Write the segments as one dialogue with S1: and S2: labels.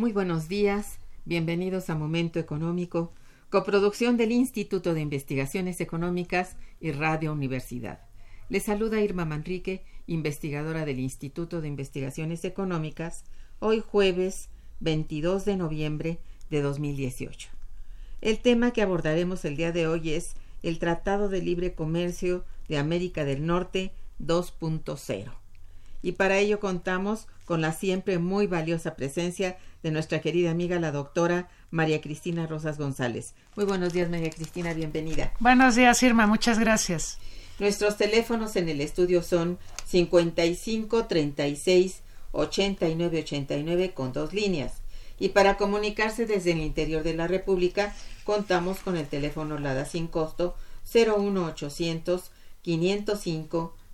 S1: Muy buenos días, bienvenidos a Momento Económico, coproducción del Instituto de Investigaciones Económicas y Radio Universidad. Les saluda Irma Manrique, investigadora del Instituto de Investigaciones Económicas, hoy jueves 22 de noviembre de 2018. El tema que abordaremos el día de hoy es el Tratado de Libre Comercio de América del Norte 2.0. Y para ello contamos con la siempre muy valiosa presencia de nuestra querida amiga la doctora María Cristina Rosas González. Muy buenos días María Cristina, bienvenida.
S2: Buenos días Irma, muchas gracias.
S1: Nuestros teléfonos en el estudio son 55 36 89 89 con dos líneas. Y para comunicarse desde el interior de la República, contamos con el teléfono LADA sin costo 01800 505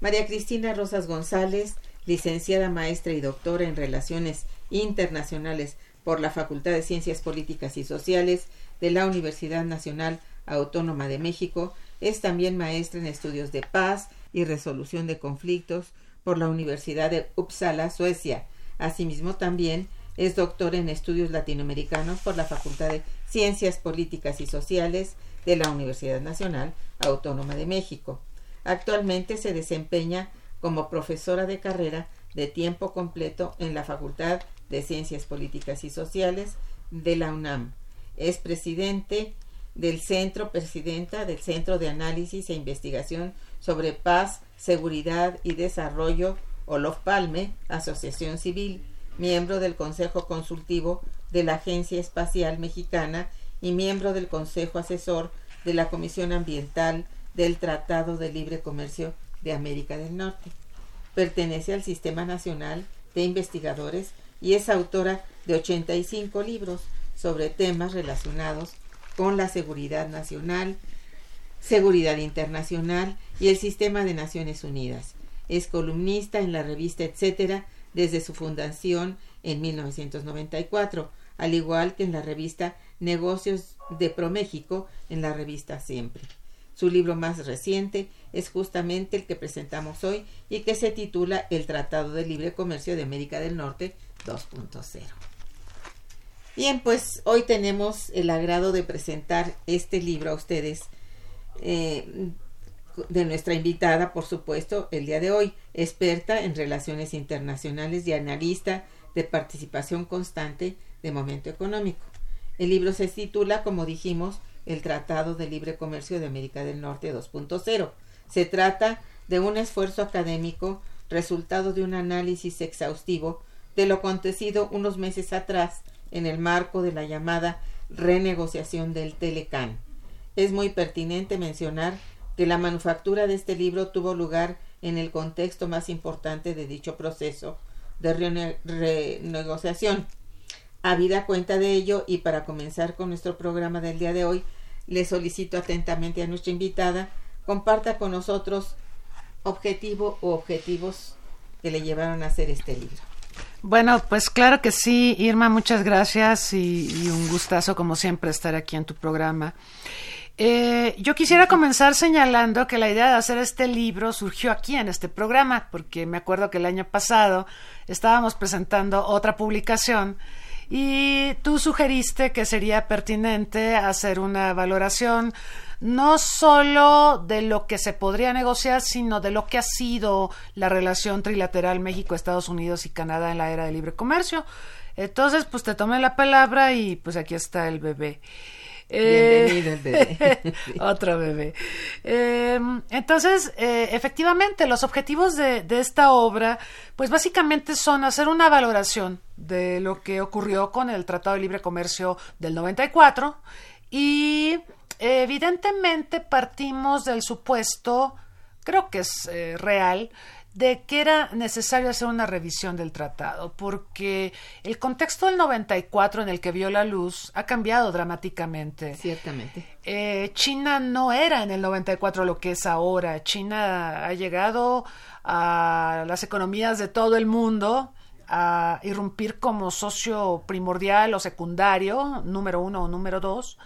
S1: María Cristina Rosas González, licenciada maestra y doctora en Relaciones Internacionales por la Facultad de Ciencias Políticas y Sociales de la Universidad Nacional Autónoma de México, es también maestra en estudios de paz y resolución de conflictos por la Universidad de Uppsala, Suecia. Asimismo, también es doctora en estudios latinoamericanos por la Facultad de Ciencias Políticas y Sociales de la Universidad Nacional Autónoma de México. Actualmente se desempeña como profesora de carrera de tiempo completo en la Facultad de Ciencias Políticas y Sociales de la UNAM. Es presidente del Centro, presidenta del Centro de Análisis e Investigación sobre Paz, Seguridad y Desarrollo, Olof Palme, Asociación Civil, miembro del Consejo Consultivo de la Agencia Espacial Mexicana y miembro del Consejo Asesor de la Comisión Ambiental del Tratado de Libre Comercio de América del Norte. Pertenece al Sistema Nacional de Investigadores y es autora de 85 libros sobre temas relacionados con la seguridad nacional, seguridad internacional y el sistema de Naciones Unidas. Es columnista en la revista Etcétera desde su fundación en 1994, al igual que en la revista Negocios de ProMéxico en la revista Siempre. Su libro más reciente es justamente el que presentamos hoy y que se titula El Tratado de Libre Comercio de América del Norte 2.0. Bien, pues hoy tenemos el agrado de presentar este libro a ustedes eh, de nuestra invitada, por supuesto, el día de hoy, experta en relaciones internacionales y analista de participación constante de momento económico. El libro se titula, como dijimos, el Tratado de Libre Comercio de América del Norte 2.0. Se trata de un esfuerzo académico resultado de un análisis exhaustivo de lo acontecido unos meses atrás en el marco de la llamada renegociación del Telecan. Es muy pertinente mencionar que la manufactura de este libro tuvo lugar en el contexto más importante de dicho proceso de renegociación. Habida cuenta de ello y para comenzar con nuestro programa del día de hoy, le solicito atentamente a nuestra invitada comparta con nosotros objetivo o objetivos que le llevaron a hacer este libro.
S2: Bueno, pues claro que sí, Irma, muchas gracias y, un gustazo como siempre estar aquí en tu programa. Eh, yo quisiera comenzar señalando que la idea de hacer este libro surgió aquí en este programa, porque me acuerdo que el año pasado estábamos presentando otra publicación y tú sugeriste que sería pertinente hacer una valoración no solo de lo que se podría negociar, sino de lo que ha sido la relación trilateral México, Estados Unidos y Canadá en la era de libre comercio. Entonces, pues te tomé la palabra y pues aquí está el bebé.
S1: Bienvenido el bebé.
S2: Eh, otro bebé. Eh, entonces, eh, efectivamente, los objetivos de, de, esta obra, pues básicamente son hacer una valoración de lo que ocurrió con el Tratado de Libre Comercio del 94 y evidentemente partimos del supuesto, creo que es real, de que era necesario hacer una revisión del tratado, porque el contexto del 94 en el que vio la luz ha cambiado dramáticamente.
S1: Ciertamente.
S2: Eh, China no era en el 94 lo que es ahora. China ha llegado a las economías de todo el mundo a irrumpir como socio primordial o secundario, número uno o número dos.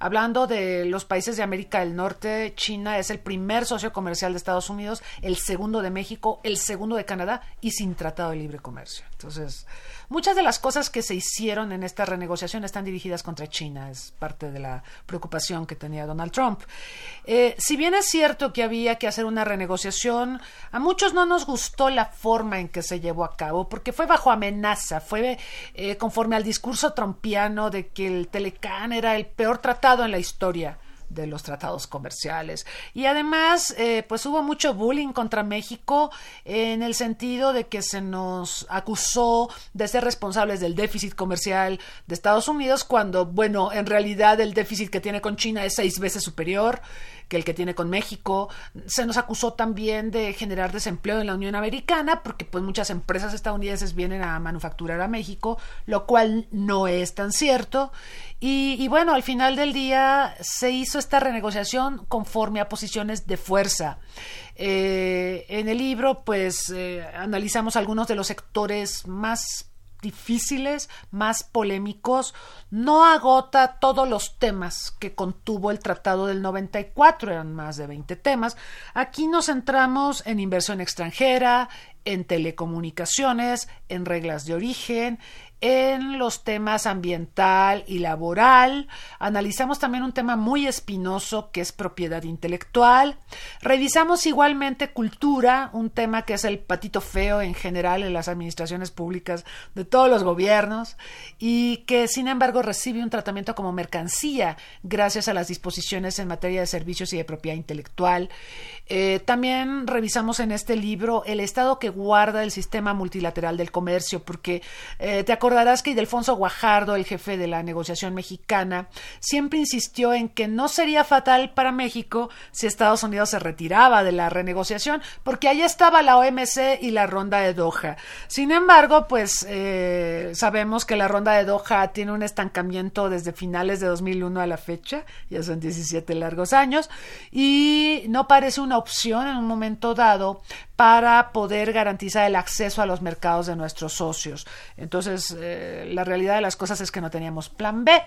S2: Hablando de los países de América del Norte, China es el primer socio comercial de Estados Unidos, el segundo de México, el segundo de Canadá y sin tratado de libre comercio. Entonces, muchas de las cosas que se hicieron en esta renegociación están dirigidas contra China, es parte de la preocupación que tenía Donald Trump. Eh, si bien es cierto que había que hacer una renegociación, a muchos no nos gustó la forma en que se llevó a cabo, porque fue bajo amenaza, fue eh, conforme al discurso trumpiano de que el Telecán era el peor tratado en la historia de los tratados comerciales. Y además, eh, pues hubo mucho bullying contra México en el sentido de que se nos acusó de ser responsables del déficit comercial de Estados Unidos, cuando, bueno, en realidad el déficit que tiene con China es seis veces superior que el que tiene con México. Se nos acusó también de generar desempleo en la Unión Americana, porque pues muchas empresas estadounidenses vienen a manufacturar a México, lo cual no es tan cierto. Y, bueno, al final del día se hizo esta renegociación conforme a posiciones de fuerza. Eh, en el libro, pues, eh, analizamos algunos de los sectores más difíciles, más polémicos, no agota todos los temas que contuvo el Tratado del 94, eran más de 20 temas. Aquí nos centramos en inversión extranjera, en telecomunicaciones, en reglas de origen, en los temas ambiental y laboral. Analizamos también un tema muy espinoso que es propiedad intelectual. Revisamos igualmente cultura, un tema que es el patito feo en general en las administraciones públicas de todos los gobiernos y que sin embargo recibe un tratamiento como mercancía gracias a las disposiciones en materia de servicios y de propiedad intelectual. Eh, también revisamos en este libro el estado que guarda el sistema multilateral del comercio porque eh, te recordarás que Ildefonso Guajardo, el jefe de la negociación mexicana, siempre insistió en que no sería fatal para México si Estados Unidos se retiraba de la renegociación, porque ahí estaba la OMC y la ronda de Doha. Sin embargo, pues eh, sabemos que la ronda de Doha tiene un estancamiento desde finales de 2001 a la fecha, ya son 17 largos años, y no parece una opción en un momento dado para poder garantizar el acceso a los mercados de nuestros socios. Entonces, eh, la realidad de las cosas es que no teníamos plan B.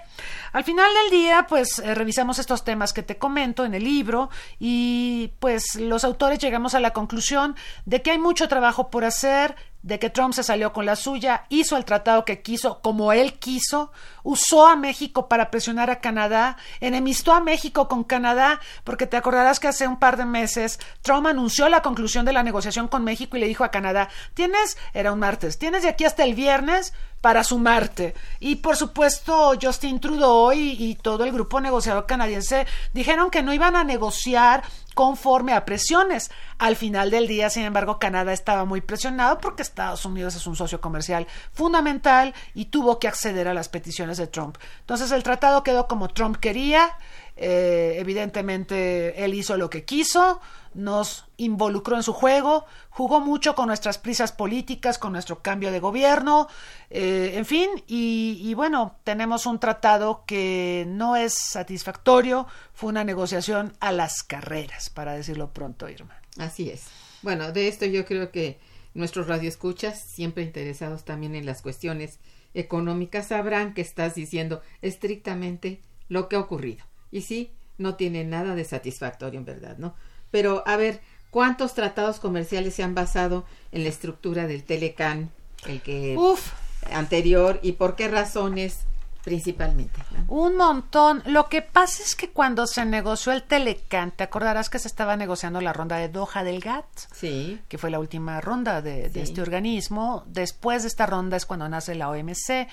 S2: Al final del día, pues eh, revisamos estos temas que te comento en el libro y pues los autores llegamos a la conclusión de que hay mucho trabajo por hacer, de que Trump se salió con la suya, hizo el tratado que quiso como él quiso, usó a México para presionar a Canadá, enemistó a México con Canadá, porque te acordarás que hace un par de meses Trump anunció la conclusión de la negociación con México y le dijo a Canadá, tienes, era un martes, tienes de aquí hasta el viernes para sumarte. Y por supuesto, Justin Trudeau y, y, todo el grupo negociador canadiense dijeron que no iban a negociar conforme a presiones. Al final del día, sin embargo, Canadá estaba muy presionado porque Estados Unidos es un socio comercial fundamental y tuvo que acceder a las peticiones de Trump. Entonces el tratado quedó como Trump quería. Eh, evidentemente él hizo lo que quiso, nos involucró en su juego, jugó mucho con nuestras prisas políticas, con nuestro cambio de gobierno, eh, en fin, y, y, bueno, tenemos un tratado que no es satisfactorio, fue una negociación a las carreras, para decirlo pronto, Irma.
S1: Así es. Bueno, de esto yo creo que nuestros radioescuchas, siempre interesados también en las cuestiones económicas, sabrán que estás diciendo estrictamente lo que ha ocurrido. Y sí, no tiene nada de satisfactorio, en verdad, ¿no? Pero, a ver, ¿cuántos tratados comerciales se han basado en la estructura del Telecan, el que
S2: Uf,
S1: anterior, y por qué razones principalmente? ¿no?
S2: Un montón. Lo que pasa es que cuando se negoció el Telecán, te acordarás que se estaba negociando la ronda de Doha del GATT,
S1: Sí,
S2: que fue la última ronda de, este organismo. Después de esta ronda es cuando nace la OMC.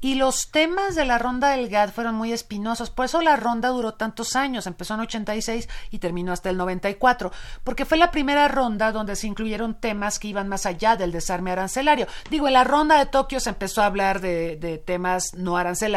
S2: Y los temas de la ronda del GATT fueron muy espinosos. Por eso la ronda duró tantos años. Empezó en 86 y terminó hasta el 94. Porque fue la primera ronda donde se incluyeron temas que iban más allá del desarme arancelario. Digo, en la ronda de Tokio se empezó a hablar de, de temas no arancelarios,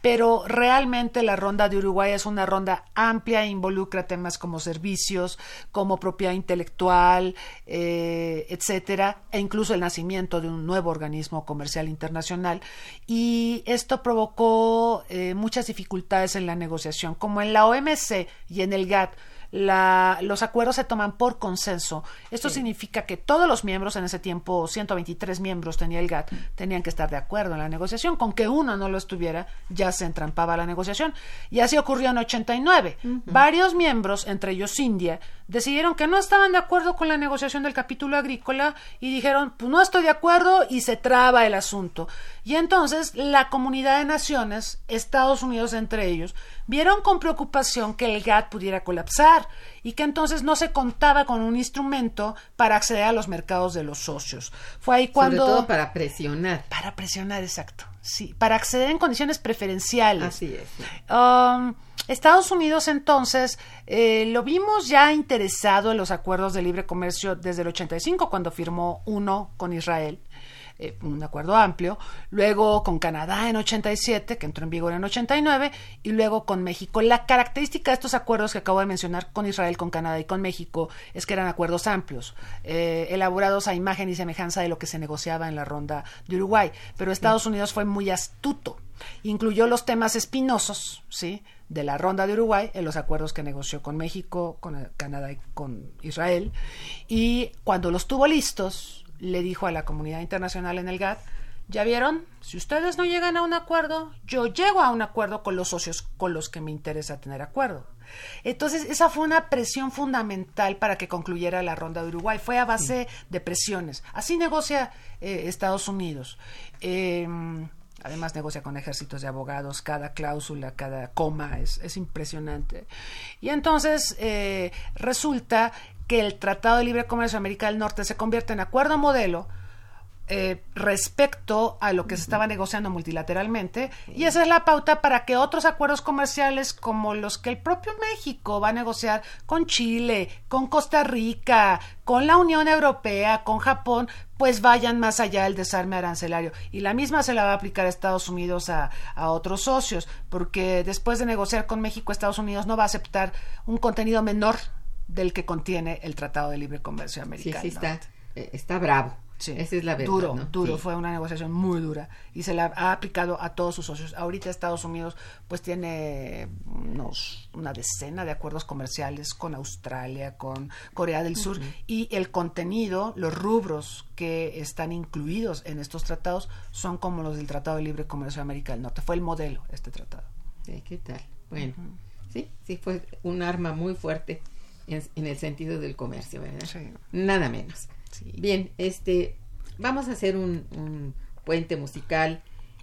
S2: pero realmente la ronda de Uruguay es una ronda amplia e involucra temas como servicios, como propiedad intelectual, eh, etcétera, e incluso el nacimiento de un nuevo organismo comercial internacional. Y esto provocó eh, muchas dificultades en la negociación, como en la OMC y en el GATT. La, los acuerdos se toman por consenso. Esto significa que todos los miembros, en ese tiempo 123 miembros tenía el GATT, tenían que estar de acuerdo en la negociación. Con que uno no lo estuviera, ya se entrampaba la negociación. Y así ocurrió en 89. Varios miembros, entre ellos India, decidieron que no estaban de acuerdo con la negociación del capítulo agrícola y dijeron, pues no estoy de acuerdo y se traba el asunto. Y entonces la comunidad de naciones, Estados Unidos entre ellos, vieron con preocupación que el GATT pudiera colapsar y que entonces no se contaba con un instrumento para acceder a los mercados de los socios. Fue ahí cuando...
S1: sobre todo para presionar.
S2: Para presionar, exacto. Sí, para acceder en condiciones preferenciales.
S1: Así es. sí.
S2: Um, Estados Unidos entonces eh, lo vimos ya interesado en los acuerdos de libre comercio desde el 85 cuando firmó uno con Israel, eh, un acuerdo amplio, luego con Canadá en 87 que entró en vigor en 89 y luego con México. La característica de estos acuerdos que acabo de mencionar con Israel, con Canadá y con México es que eran acuerdos amplios, eh, elaborados a imagen y semejanza de lo que se negociaba en la ronda de Uruguay, pero Estados Unidos fue muy astuto incluyó los temas espinosos, ¿sí? de la ronda de Uruguay en los acuerdos que negoció con México, con Canadá y con Israel. Y cuando los tuvo listos, le dijo a la comunidad internacional en el GATT, ya vieron, si ustedes no llegan a un acuerdo, yo llego a un acuerdo con los socios con los que me interesa tener acuerdo. Entonces, esa fue una presión fundamental para que concluyera la ronda de Uruguay. Fue a base de presiones. Así negocia eh, Estados Unidos. Eh, Además negocia con ejércitos de abogados, cada cláusula, cada coma es, es impresionante. Y entonces eh, resulta que el Tratado de Libre Comercio de América del Norte se convierte en acuerdo modelo eh, respecto a lo que se estaba negociando multilateralmente y esa es la pauta para que otros acuerdos comerciales como los que el propio México va a negociar con Chile, con Costa Rica, con la Unión Europea, con Japón, pues vayan más allá del desarme arancelario. Y la misma se la va a aplicar a Estados Unidos a otros socios, porque después de negociar con México, Estados Unidos no va a aceptar un contenido menor del que contiene el Tratado de Libre Comercio
S1: Sí,
S2: americano.
S1: sí, está, eh, está bravo.
S2: Sí,
S1: Esa es la verdad.
S2: Duro,
S1: ¿no?
S2: duro.
S1: Sí.
S2: Fue una negociación muy dura y se la ha aplicado a todos sus socios. Ahorita Estados Unidos pues tiene unos, una decena de acuerdos comerciales con Australia, con Corea del Sur y el contenido, los rubros que están incluidos en estos tratados son como los del Tratado de Libre Comercio de América del Norte. Fue el modelo este tratado.
S1: Sí, ¿Qué tal? Bueno, sí, sí fue un arma muy fuerte en, en el sentido del comercio, ¿verdad?
S2: Sí.
S1: Nada menos.
S2: Sí.
S1: Bien, este, vamos a hacer un, un puente musical,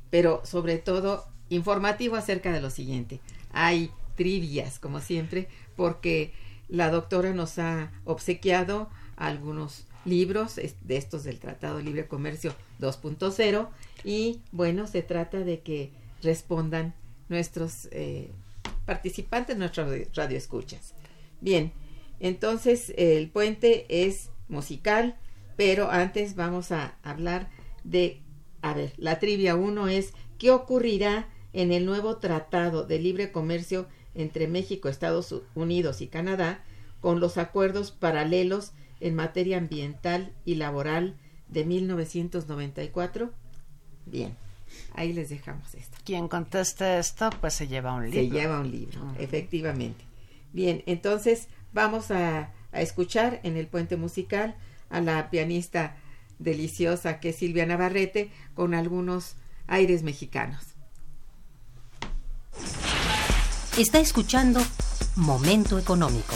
S1: pero sobre todo informativo acerca de lo siguiente. Hay trivias, como siempre, porque la doctora nos ha obsequiado algunos libros de estos del Tratado Libre Comercio 2.0 y bueno, se trata de que respondan nuestros eh, participantes, nuestros radio- radioescuchas. Bien, entonces el puente es musical, pero antes vamos a hablar de, a ver, la trivia 1 es, ¿qué ocurrirá en el nuevo Tratado de Libre Comercio entre México, Estados Unidos y Canadá con los acuerdos paralelos en materia ambiental y laboral de 1994? Bien, ahí les dejamos esto.
S2: Quien conteste esto pues se lleva un libro.
S1: Se lleva un libro, efectivamente. Bien, entonces vamos a, escuchar en el puente musical a la pianista deliciosa que es Silvia Navarrete con algunos aires mexicanos.
S3: Está escuchando Momento económico.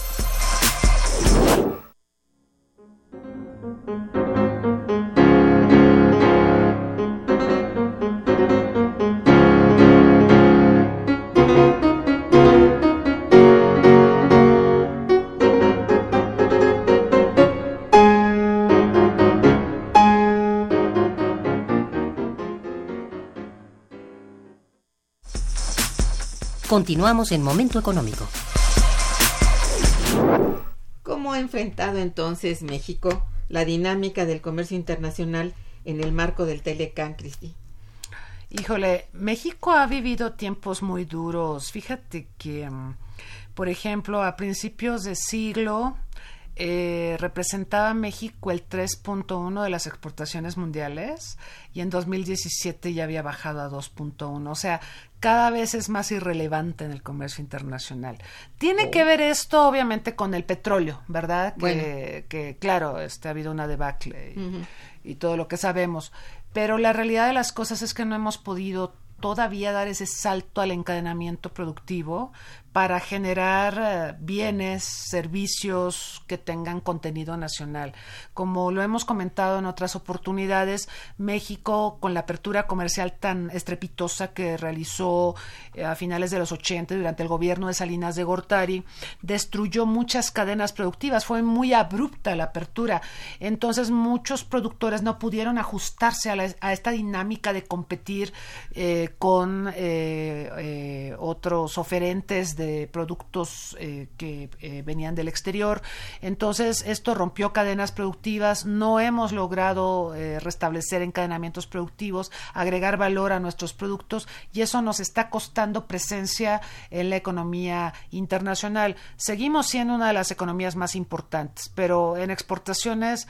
S3: Continuamos en Momento Económico.
S1: ¿Cómo ha enfrentado entonces México la dinámica del comercio internacional en el marco del Telecán, Cristi?
S2: Híjole, México ha vivido tiempos muy duros. Fíjate que, mm, por ejemplo, a principios de siglo eh, representaba México el 3.1 de las exportaciones mundiales y en 2017 ya había bajado a 2.1. O sea, cada vez es más irrelevante en el comercio internacional. Tiene que ver esto, obviamente, con el petróleo, ¿verdad? Que, que claro, este, ha habido una debacle y, y todo lo que sabemos. Pero la realidad de las cosas es que no hemos podido todavía dar ese salto al encadenamiento productivo para generar eh, bienes, servicios que tengan contenido nacional. Como lo hemos comentado en otras oportunidades, México, con la apertura comercial tan estrepitosa que realizó eh, a finales de los 80 durante el gobierno de Salinas de Gortari, destruyó muchas cadenas productivas. Fue muy abrupta la apertura. Entonces, muchos productores no pudieron ajustarse a, esta dinámica de competir eh, con otros oferentes de productos eh, que eh, venían del exterior. Entonces, esto rompió cadenas productivas, no hemos logrado eh, restablecer encadenamientos productivos, agregar valor a nuestros productos y eso nos está costando presencia en la economía internacional. Seguimos siendo una de las economías más importantes, pero en exportaciones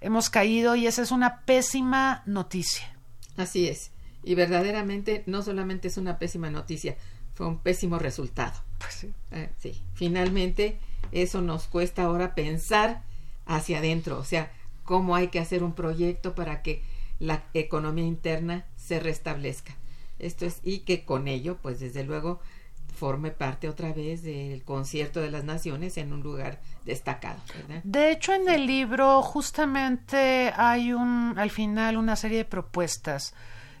S2: hemos caído y esa es una pésima noticia.
S1: Así es. Y verdaderamente no solamente es una pésima noticia, fue un pésimo resultado.
S2: Pues sí.
S1: Eh, sí. Finalmente, eso nos cuesta ahora pensar hacia adentro, o sea, cómo hay que hacer un proyecto para que la economía interna se restablezca. Esto es, y que con ello, pues desde luego, forme parte otra vez del concierto de las naciones en un lugar destacado.
S2: De hecho, en el libro justamente hay un, al final una serie de propuestas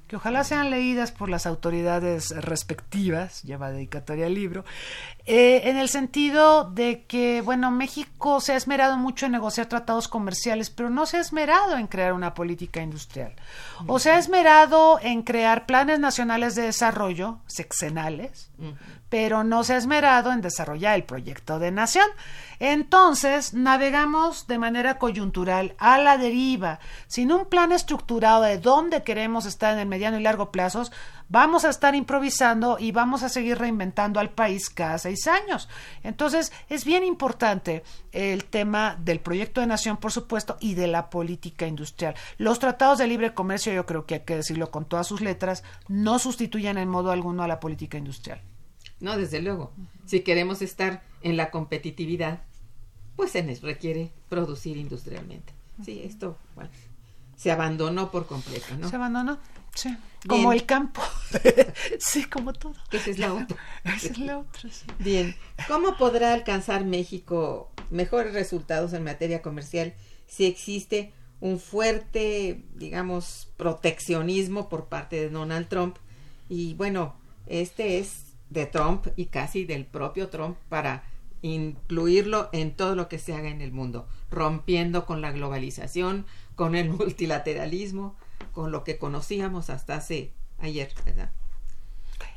S2: que ojalá sean leídas por las autoridades respectivas, lleva dedicatoria al libro, eh, en el sentido de que, bueno, México se ha esmerado mucho en negociar tratados comerciales, pero no se ha esmerado en crear una política industrial. O se ha esmerado en crear planes nacionales de desarrollo, sexenales, pero no se ha esmerado en desarrollar el proyecto de nación. Entonces, navegamos de manera coyuntural a la deriva, sin un plan estructurado de dónde queremos estar en el mediano y largo plazos, vamos a estar improvisando y vamos a seguir reinventando al país cada seis años. Entonces, es bien importante el tema del proyecto de nación, por supuesto, y de la política industrial. Los tratados de libre comercio, yo creo que hay que decirlo con todas sus letras, no sustituyen en modo alguno a la política industrial.
S1: No, desde luego. Si queremos estar en la competitividad, pues se requiere producir industrialmente. Sí, esto, bueno, se abandonó por completo, ¿no?
S2: Se abandonó, sí. Como el campo. sí, como todo.
S1: Esa es la otra.
S2: Esa es la otra, sí.
S1: Bien. ¿Cómo podrá alcanzar México mejores resultados en materia comercial si existe un fuerte, digamos, proteccionismo por parte de Donald Trump? Y bueno, este es de Trump y casi del propio Trump para incluirlo en todo lo que se haga en el mundo, rompiendo con la globalización, con el multilateralismo, con lo que conocíamos hasta hace ayer, ¿verdad?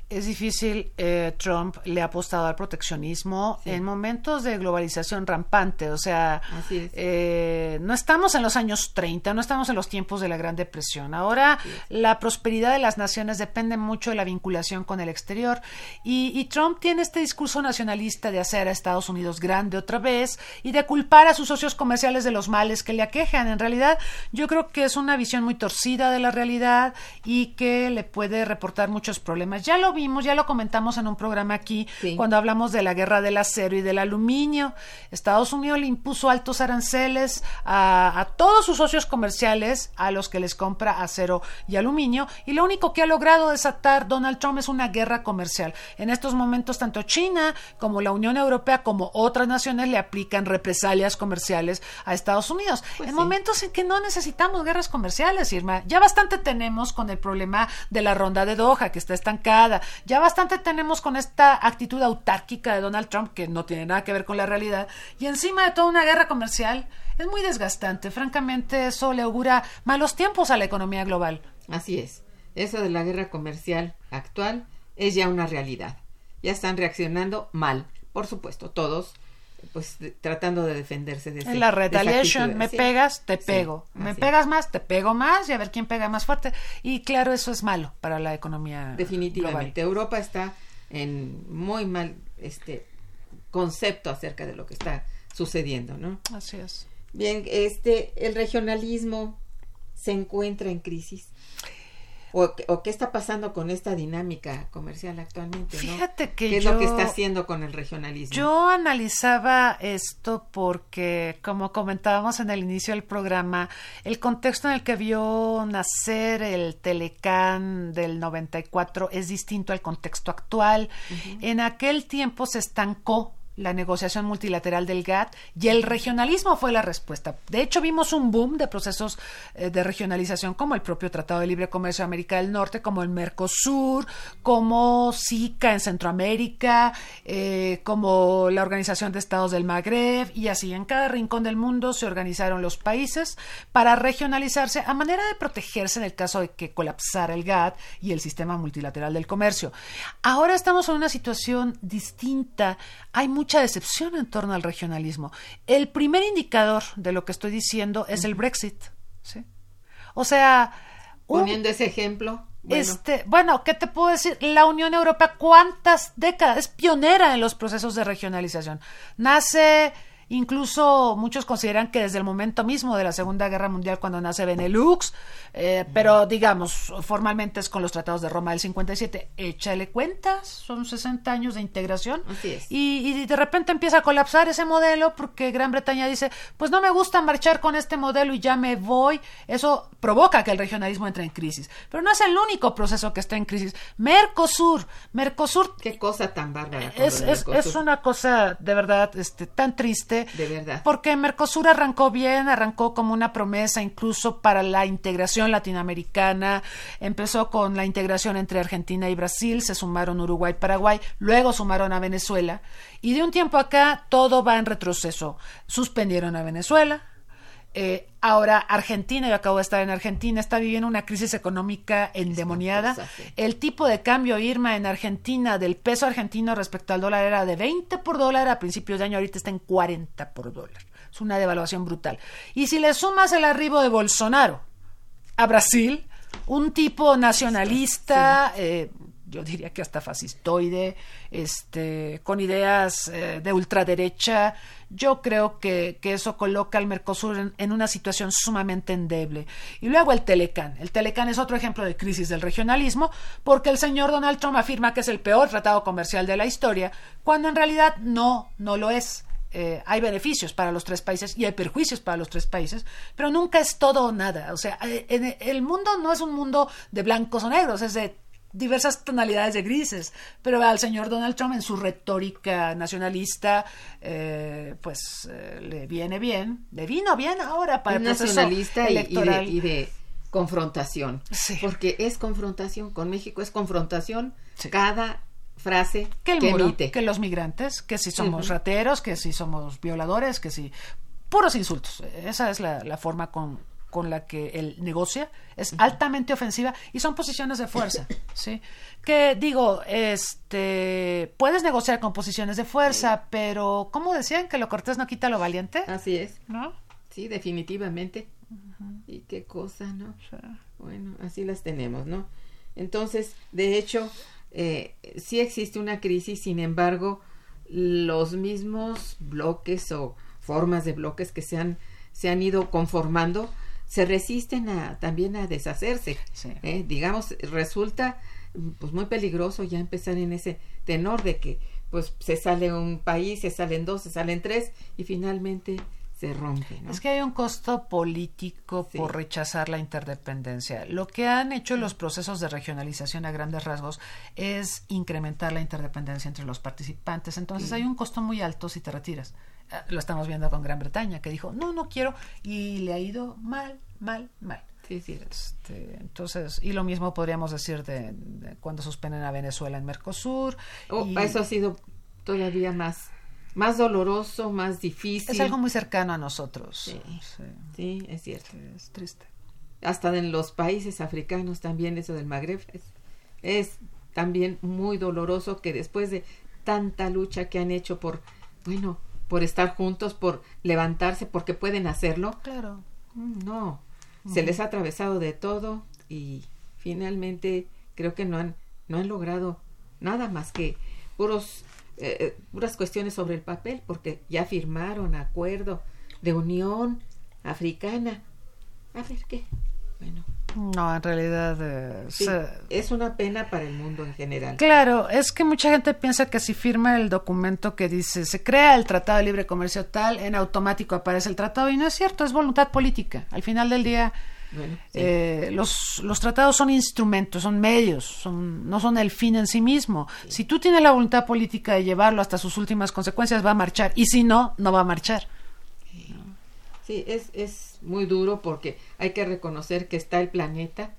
S2: Es difícil, eh, Trump le ha apostado al proteccionismo en momentos de globalización rampante, o sea, eh, no estamos en los años 30, no estamos en los tiempos de la Gran Depresión. Ahora la prosperidad de las naciones depende mucho de la vinculación con el exterior y, y, Trump tiene este discurso nacionalista de hacer a Estados Unidos grande otra vez y de culpar a sus socios comerciales de los males que le aquejan. En realidad, yo creo que es una visión muy torcida de la realidad y que le puede reportar muchos problemas. Ya lo ya lo comentamos en un programa aquí, cuando hablamos de la guerra del acero y del aluminio. Estados Unidos le impuso altos aranceles a, todos sus socios comerciales, a los que les compra acero y aluminio, y lo único que ha logrado desatar Donald Trump es una guerra comercial. En estos momentos, tanto China como la Unión Europea, como otras naciones, le aplican represalias comerciales a Estados Unidos. Pues en momentos en que no necesitamos guerras comerciales, Irma. Ya bastante tenemos con el problema de la ronda de Doha, que está estancada, ya bastante tenemos con esta actitud autárquica de Donald Trump, que no tiene nada que ver con la realidad, y encima de toda una guerra comercial. Es muy desgastante. Francamente, eso le augura malos tiempos a la economía global.
S1: Así es. Eso de la guerra comercial actual es ya una realidad. Ya están reaccionando mal, por supuesto, todos pues tratando de defenderse de
S2: la retaliation me pegas te pego. me pegas más te pego más y a ver quién pega más fuerte. Y claro eso es malo para la economía
S1: definitivamente. Europa está en muy mal este concepto acerca de lo que está sucediendo no
S2: así es.
S1: Bien este el regionalismo se encuentra en crisis o, qué está pasando con esta dinámica comercial actualmente.
S2: Fíjate que
S1: ¿Qué es lo que está haciendo con el regionalismo?
S2: Yo analizaba esto porque, como comentábamos en el inicio del programa, el contexto en el que vio nacer el Telecán del 94 es distinto al contexto actual. En aquel tiempo se estancó la negociación multilateral del GATT y el regionalismo fue la respuesta. De hecho, vimos un boom de procesos eh, de regionalización como el propio Tratado de Libre Comercio de América del Norte, como el Mercosur, como SICA en Centroamérica, eh, como la Organización de Estados del Magreb y así. En cada rincón del mundo se organizaron los países para regionalizarse a manera de protegerse en el caso de que colapsara el GATT y el sistema multilateral del comercio. Ahora estamos en una situación distinta. Hay mucha decepción en torno al regionalismo. El primer indicador de lo que estoy diciendo es el Brexit. ¿sí? O sea...
S1: Poniendo ese ejemplo.
S2: Bueno. Este, bueno, ¿qué te puedo decir? La Unión Europea, ¿cuántas décadas? Es pionera en los procesos de regionalización. Nace Incluso muchos consideran que desde el momento mismo de la Segunda Guerra Mundial, cuando nace Benelux, eh, pero digamos, formalmente es con los tratados de Roma del 57, échale cuentas, son 60 años de integración. Y, de repente empieza a colapsar ese modelo porque Gran Bretaña dice, pues no me gusta marchar con este modelo y ya me voy. Eso provoca que el regionalismo entre en crisis. Pero no es el único proceso que está en crisis. Mercosur, Mercosur.
S1: Qué cosa tan bárbara.
S2: Es, es, es una cosa de verdad este, tan triste.
S1: De verdad.
S2: Porque Mercosur arrancó bien, arrancó como una promesa incluso para la integración latinoamericana. Empezó con la integración entre Argentina y Brasil, se sumaron Uruguay y Paraguay, luego sumaron a Venezuela. Y de un tiempo acá todo va en retroceso. Suspendieron a Venezuela, eh, ahora Argentina, yo acabo de estar en Argentina, está viviendo una crisis económica endemoniada. El tipo de cambio Irma en Argentina del peso argentino respecto al dólar era de 20 por dólar a principios de año, ahorita está en 40 por dólar. Es una devaluación brutal. Y si le sumas el arribo de Bolsonaro a Brasil, un tipo nacionalista, eh, yo diría que hasta fascistoide, este, con ideas eh, de ultraderecha, yo creo que, eso coloca al Mercosur en, una situación sumamente endeble. Y luego el Telecán. El Telecán es otro ejemplo de crisis del regionalismo, porque el señor Donald Trump afirma que es el peor tratado comercial de la historia, cuando en realidad no, no lo es. Eh, hay beneficios para los tres países y hay perjuicios para los tres países, pero nunca es todo o nada. O sea, eh, el mundo no es un mundo de blancos o negros, es de diversas tonalidades de grises, pero al señor Donald Trump en su retórica nacionalista, eh, pues eh, le viene bien, le vino bien ahora para el
S1: nacionalista
S2: electoral.
S1: Y, de, confrontación, porque es confrontación, con México es confrontación cada frase
S2: que, el
S1: que
S2: muro, que los migrantes, que si somos rateros, que si somos violadores, que si puros insultos. Esa es la, la forma con, con la que él negocia es altamente ofensiva y son posiciones de fuerza, ¿sí? Que digo, este, puedes negociar con posiciones de fuerza, pero ¿cómo decían que lo cortés no quita lo valiente?
S1: Así es.
S2: ¿No?
S1: Sí, definitivamente. Y qué cosa, ¿no? Bueno, así las tenemos, ¿no? Entonces, de hecho, eh, sí existe una crisis, sin embargo, los mismos bloques o formas de bloques que se han, se han ido conformando se resisten a, también a deshacerse. ¿eh? Digamos, resulta pues muy peligroso ya empezar en ese tenor de que pues se sale un país, se salen dos, se salen tres y finalmente se rompe.
S2: Es que hay un costo político por rechazar la interdependencia. Lo que han hecho los procesos de regionalización a grandes rasgos es incrementar la interdependencia entre los participantes. Entonces hay un costo muy alto si te retiras. Eh, lo estamos viendo con Gran Bretaña, que dijo, no, no quiero, y le ha ido mal, mal, mal.
S1: Sí, sí.
S2: Este, entonces, y lo mismo podríamos decir de, cuando suspenden a Venezuela en Mercosur.
S1: Oh, eso ha sido todavía más, más doloroso, más difícil.
S2: Es algo muy cercano a nosotros.
S1: Sí, sí. es cierto.
S2: Es triste.
S1: Hasta en los países africanos también eso del Magreb es, es también muy doloroso que después de tanta lucha que han hecho por, bueno, por estar juntos, por levantarse, porque pueden hacerlo.
S2: Claro.
S1: Mm, no, se les ha atravesado de todo y finalmente creo que no han, no han logrado nada más que puros, eh, eh, puras cuestiones sobre el papel, porque ya firmaron acuerdo de unión africana. A ver qué. Bueno,
S2: no, en realidad eh,
S1: es una pena para el mundo en general.
S2: Claro, es que mucha gente piensa que si firma el documento que dice se crea el Tratado de Libre Comercio tal, en automático aparece el tratado y no es cierto, es voluntad política. Al final del día, eh, los, los tratados son instrumentos, son medios, son, no son el fin en sí mismo. Si tú tienes la voluntad política de llevarlo hasta sus últimas consecuencias, va a marchar y si no, no va a marchar.
S1: Sí, es, es muy duro porque hay que reconocer que está el planeta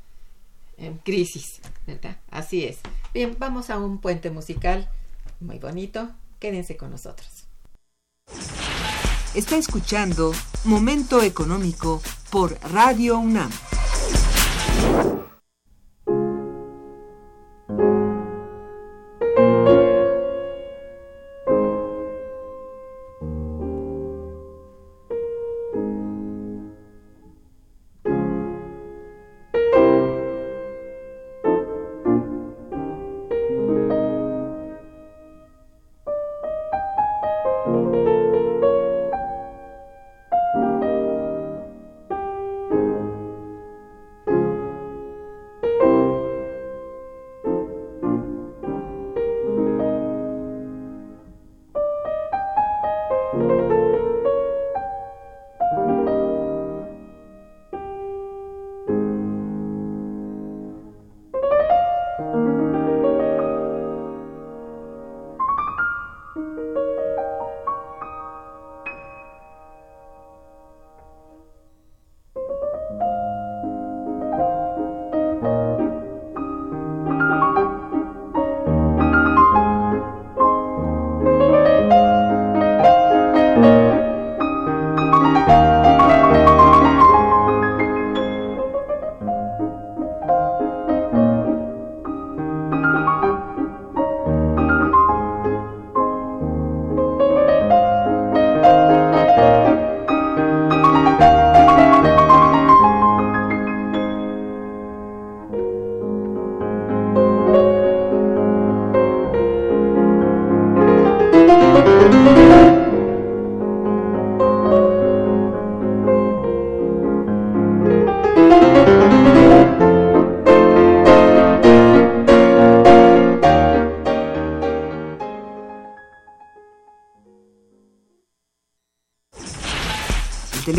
S1: en crisis, ¿verdad? Así es. Bien, vamos a un puente musical muy bonito. Quédense con nosotros.
S4: Está escuchando Momento Económico por Radio UNAM.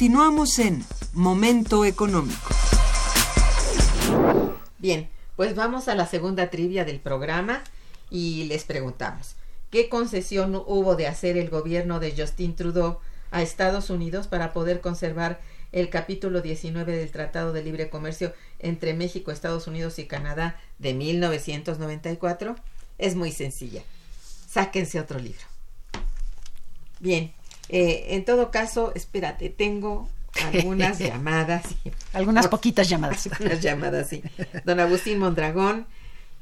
S4: Continuamos en Momento Económico.
S1: Bien, pues vamos a la segunda trivia del programa y les preguntamos, ¿qué concesión hubo de hacer el gobierno de Justin Trudeau a Estados Unidos para poder conservar el capítulo 19 del Tratado de Libre Comercio entre México, Estados Unidos y Canadá de 1994? Es muy sencilla. Sáquense otro libro. Bien, eh, en todo caso, espérate, tengo algunas llamadas.
S2: algunas poquitas llamadas.
S1: Algunas llamadas, sí. Don Agustín Mondragón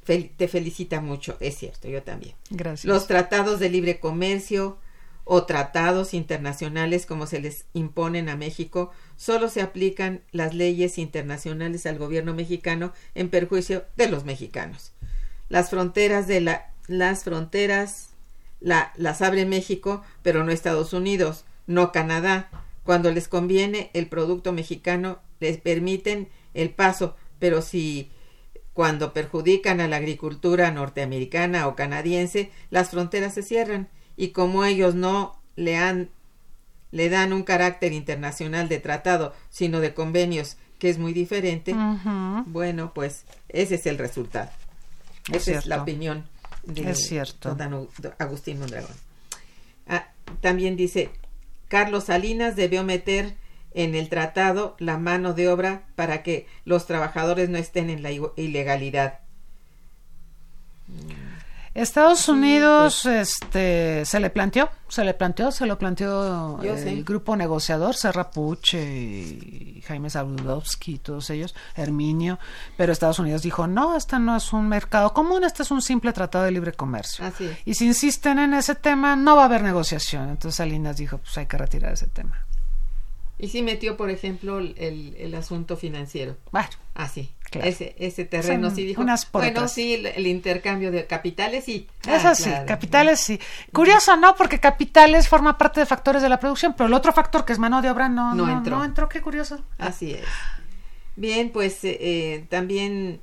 S1: te felicita mucho, es cierto, yo también.
S2: Gracias.
S1: Los tratados de libre comercio o tratados internacionales como se les imponen a México, solo se aplican las leyes internacionales al gobierno mexicano en perjuicio de los mexicanos. Las fronteras de la las fronteras la, las abre México, pero no Estados Unidos, no Canadá. Cuando les conviene el producto mexicano, les permiten el paso, pero si cuando perjudican a la agricultura norteamericana o canadiense, las fronteras se cierran y como ellos no le han le dan un carácter internacional de tratado, sino de convenios, que es muy diferente, bueno, pues ese es el resultado. Esa es la opinión
S2: es cierto.
S1: Don Agustín Mondragón. Ah, también dice, Carlos Salinas debió meter en el tratado la mano de obra para que los trabajadores no estén en la ilegalidad.
S2: Estados Unidos este se le planteó, se le planteó, se lo planteó el grupo negociador, Serra Puche y Jaime Zabudowski todos ellos, Herminio, pero Estados Unidos dijo, "No, este no es un mercado común, este es un simple tratado de libre comercio." Y si insisten en ese tema, no va a haber negociación. Entonces Salinas dijo, "Pues hay que retirar ese tema."
S1: Y sí metió, por ejemplo, el, el asunto financiero.
S2: Bueno.
S1: Así. Ese, ese terreno sí dijo. bueno, sí, el, intercambio de capitales sí.
S2: Eso sí, capitales sí. Curioso, ¿no? Porque capitales forma parte de factores de la producción, pero el otro factor que es mano de obra no, no, entró. No entró, qué curioso.
S1: Así es. Bien, pues eh, eh, también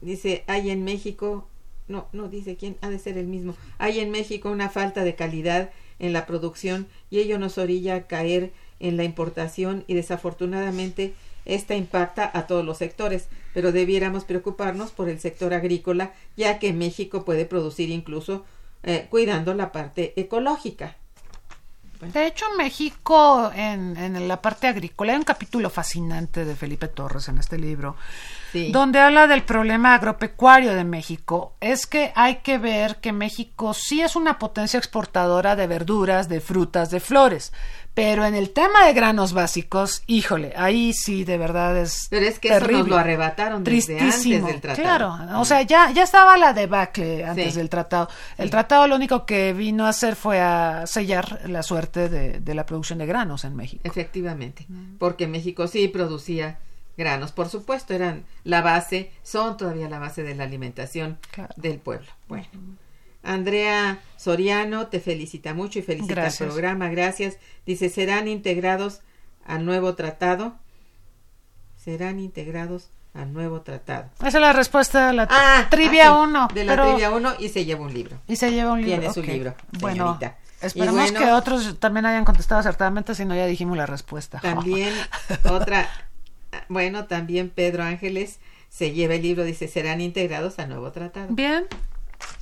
S1: dice, hay en México, no, no dice quién, ha de ser el mismo, hay en México una falta de calidad en la producción y ello nos orilla a caer en la importación y desafortunadamente esta impacta a todos los sectores, pero debiéramos preocuparnos por el sector agrícola, ya que México puede producir incluso eh, cuidando la parte ecológica.
S2: De hecho, México, en, en, la parte agrícola, hay un capítulo fascinante de Felipe Torres en este libro, donde habla del problema agropecuario de México. Es que hay que ver que México sí es una potencia exportadora de verduras, de frutas, de flores. Pero en el tema de granos básicos, híjole, ahí sí de verdad es.
S1: Pero es que eso nos lo arrebataron desde antes del tratado.
S2: Claro, o sea, ya, ya estaba la debacle antes del tratado. El tratado lo único que vino a hacer fue a sellar la suerte de, de la producción de granos en México.
S1: Efectivamente, porque México sí producía granos, por supuesto, eran la base, son todavía la base de la alimentación del pueblo. Bueno. Andrea Soriano te felicita mucho y felicita el programa. Gracias. Dice, ¿serán integrados al nuevo tratado? Serán integrados al nuevo tratado.
S2: Esa es la respuesta de la ah, trivia 1.
S1: de la trivia 1 y se lleva un libro.
S2: Y se lleva un libro.
S1: Tiene su libro.
S2: Bueno, esperemos que otros también hayan contestado acertadamente, si no ya dijimos la respuesta.
S1: También otra, bueno, también Pedro Ángeles se lleva el libro, dice, serán integrados al nuevo tratado.
S2: Bien,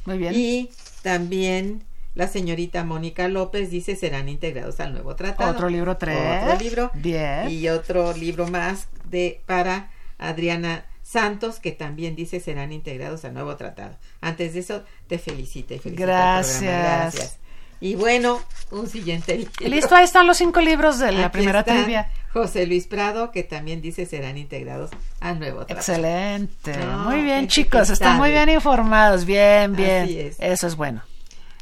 S2: muy bien.
S1: Y también la señorita Mónica López dice serán integrados al nuevo tratado.
S2: Otro libro tres.
S1: Otro libro.
S2: Bien.
S1: Y otro libro más de para Adriana Santos, que también dice serán integrados al nuevo tratado. Antes de eso, te felicito y felicito
S2: Gracias.
S1: Gracias. Y bueno, un siguiente
S2: Listo, ahí están los cinco libros de la primera trivia.
S1: José Luis Prado, que también dice serán integrados al nuevo tratado.
S2: Excelente.
S1: No,
S2: muy bien, chicos, están muy bien informados. Bien, bien.
S1: Así es.
S2: Eso es bueno.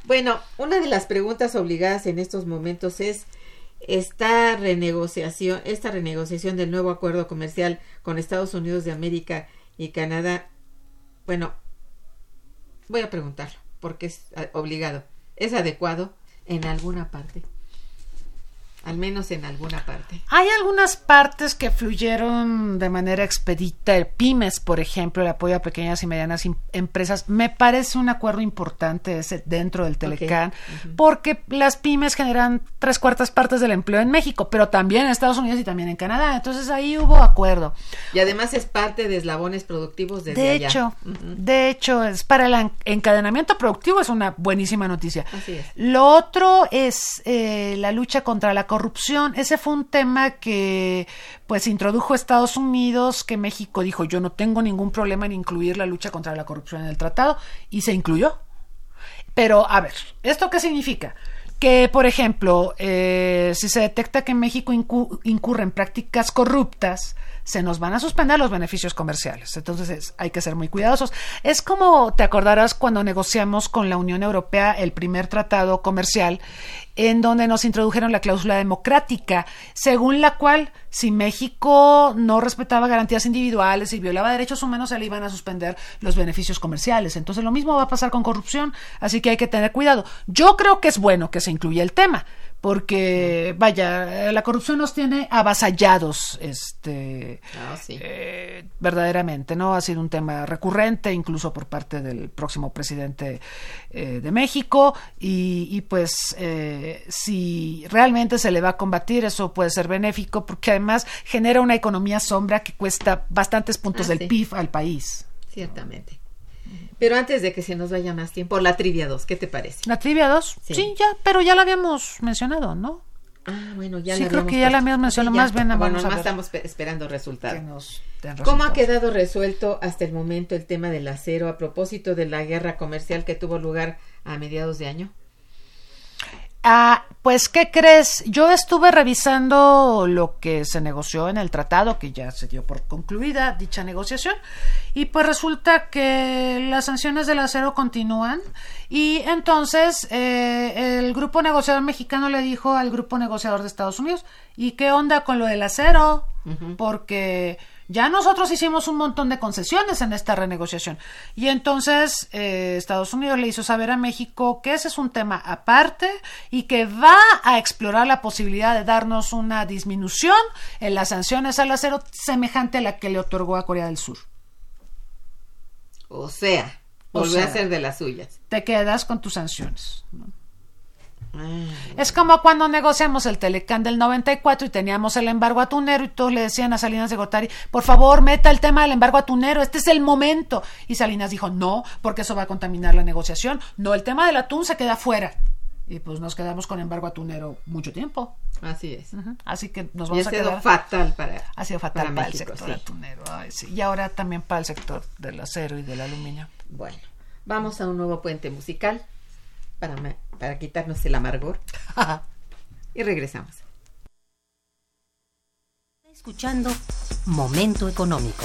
S1: Bueno, una de las preguntas obligadas en estos momentos es esta renegociación, esta renegociación del nuevo acuerdo comercial con Estados Unidos de América y Canadá. Bueno, voy a preguntarlo porque es ah, obligado. ¿Es adecuado en alguna parte? Al menos en alguna parte.
S2: Hay algunas partes que fluyeron de manera expedita. El pymes, por ejemplo, el apoyo a pequeñas y medianas empresas, me parece un acuerdo importante ese dentro del Telecán, porque las pymes generan tres cuartas partes del empleo en México, pero también en Estados Unidos y también en Canadá. Entonces ahí hubo acuerdo.
S1: Y además es parte de eslabones productivos desde
S2: De
S1: allá.
S2: hecho, de hecho, es para el en- encadenamiento productivo es una buenísima noticia.
S1: Así es.
S2: Lo otro es eh, la lucha contra la corrupción. Ese fue un tema que pues introdujo Estados Unidos, que México dijo yo no tengo ningún problema en incluir la lucha contra la corrupción en el tratado y se incluyó. Pero, a ver, ¿esto qué significa? Que, por ejemplo, eh, si se detecta que México incu- incurre en prácticas corruptas, se nos van a suspender los beneficios comerciales. Entonces es- hay que ser muy cuidadosos. Es como te acordarás cuando negociamos con la Unión Europea el primer tratado comercial, en donde nos introdujeron la cláusula democrática, según la cual si México no respetaba garantías individuales y violaba derechos humanos, se le iban a suspender los beneficios comerciales. Entonces lo mismo va a pasar con corrupción, así que hay que tener cuidado. Yo creo que es bueno que se incluya el tema, porque vaya, la corrupción nos tiene avasallados, este,
S1: Ah, sí.
S2: eh, verdaderamente, ¿no? Ha sido un tema recurrente, incluso por parte del próximo presidente eh, de México, y, y pues eh, si realmente se le va a combatir, eso puede ser benéfico, porque además genera una economía sombra que cuesta bastantes puntos
S1: Ah,
S2: del
S1: sí.
S2: PIB al país.
S1: Ciertamente. Pero antes de que se nos vaya más tiempo, la trivia 2, ¿qué te parece?
S2: La trivia 2,
S1: Sí.
S2: sí. ya, pero ya la habíamos mencionado, ¿no?
S1: Ah, bueno, ya
S2: Sí,
S1: la
S2: creo que ya la habíamos mencionado,
S1: Sí,
S2: más bien
S1: Bueno,
S2: vamos ver.
S1: estamos pe- esperando resultados.
S2: Nos
S1: ¿Cómo ha quedado resuelto hasta el momento el tema del acero a propósito de la guerra comercial que tuvo lugar a mediados de año?
S2: Ah, pues, ¿qué crees? Yo estuve revisando lo que se negoció en el tratado, que ya se dio por concluida dicha negociación, y pues resulta que las sanciones del acero continúan, y entonces eh, el grupo negociador mexicano le dijo al grupo negociador de Estados Unidos, ¿y qué onda con lo del acero? Porque ya nosotros hicimos un montón de concesiones en esta renegociación. Y entonces eh, Estados Unidos le hizo saber a México que ese es un tema aparte y que va a explorar la posibilidad de darnos una disminución en las sanciones al acero semejante a la que le otorgó a Corea del Sur.
S1: O sea,
S2: O
S1: volvió a ser de las suyas.
S2: Te quedas con tus sanciones. ¿no?
S1: Ah,
S2: Es como cuando negociamos el Telecán del 94 y teníamos el embargo atunero y todos le decían a Salinas de Gortari, por favor, meta el tema del embargo atunero, este es el momento. Y Salinas dijo, no, porque eso va a contaminar la negociación. No, el tema del atún se queda fuera. Y pues nos quedamos con embargo atunero mucho tiempo.
S1: así es.
S2: Así que nos
S1: Y
S2: vamos
S1: ha
S2: a
S1: sido
S2: quedar...
S1: fatal para,
S2: Ha sido fatal para, el
S1: México,
S2: sector
S1: sí.
S2: atunero. Ay, sí. Y ahora también para el sector del acero y del aluminio.
S1: Bueno, vamos a un nuevo puente musical para, para quitarnos el amargor y regresamos.
S3: Escuchando Momento Económico.